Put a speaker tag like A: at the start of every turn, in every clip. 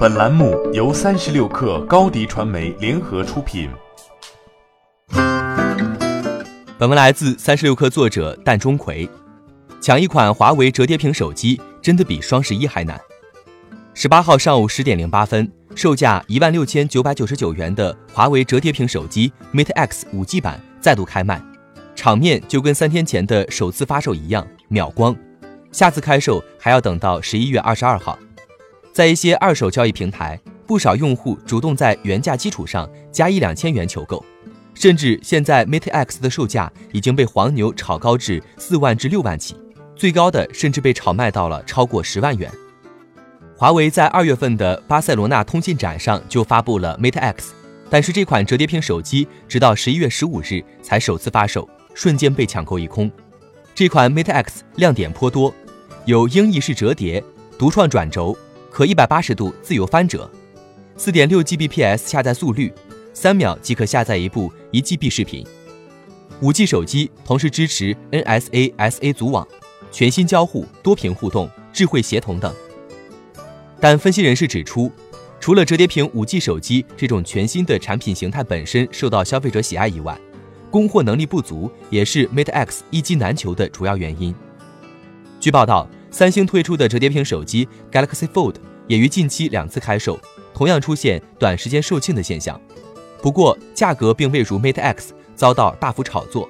A: 本栏目由三十六氪高低传媒联合出品。
B: 本文来自三十六氪作者蛋钟馗。抢一款华为折叠屏手机真的比双十一还难。十八号上午十点零八分，售价一万六千九百九十九元的华为折叠屏手机 Mate X 五 G 版再度开卖，场面就跟三天前的首次发售一样，秒光。下次开售还要等到十一月二十二号。在一些二手交易平台，不少用户主动在原价基础上加一两千元求购，甚至现在 Mate X 的售价已经被黄牛炒高至四万至六万起，最高的甚至被炒卖到了超过十万元。华为在二月份的巴塞罗那通信展上就发布了 Mate X，但是这款折叠屏手机直到十一月十五日才首次发售，瞬间被抢购一空。这款 Mate X 亮点颇多，有鹰翼式折叠、独创转轴。可一百八十度自由翻折，四点六 Gbps 下载速率，三秒即可下载一部一 GB 视频。五 G 手机同时支持 NSA SA 组网，全新交互、多屏互动、智慧协同等。但分析人士指出，除了折叠屏五 G 手机这种全新的产品形态本身受到消费者喜爱以外，供货能力不足也是 Mate X 一机难求的主要原因。据报道。三星推出的折叠屏手机 Galaxy Fold 也于近期两次开售，同样出现短时间售罄的现象。不过价格并未如 Mate X 遭到大幅炒作。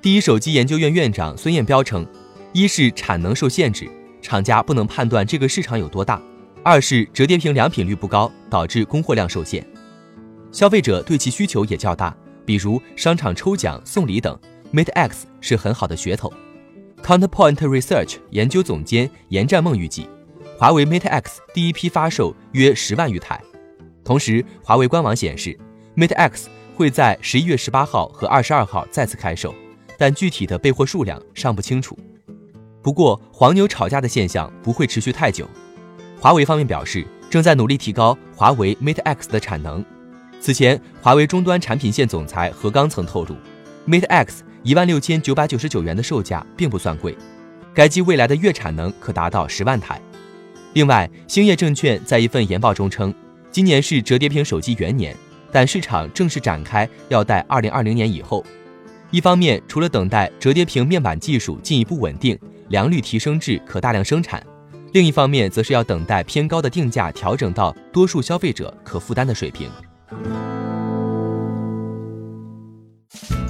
B: 第一手机研究院院长孙彦彪称，一是产能受限制，厂家不能判断这个市场有多大；二是折叠屏良品率不高，导致供货量受限。消费者对其需求也较大，比如商场抽奖送礼等，Mate X 是很好的噱头。Counterpoint Research 研究总监严占梦预计，华为 Mate X 第一批发售约十万余台。同时，华为官网显示，Mate X 会在十一月十八号和二十二号再次开售，但具体的备货数量尚不清楚。不过，黄牛炒价的现象不会持续太久。华为方面表示，正在努力提高华为 Mate X 的产能。此前，华为终端产品线总裁何刚曾透露，Mate X。一万六千九百九十九元的售价并不算贵，该机未来的月产能可达到十万台。另外，兴业证券在一份研报中称，今年是折叠屏手机元年，但市场正式展开要待二零二零年以后。一方面，除了等待折叠屏面板技术进一步稳定，良率提升至可大量生产；另一方面，则是要等待偏高的定价调整到多数消费者可负担的水平。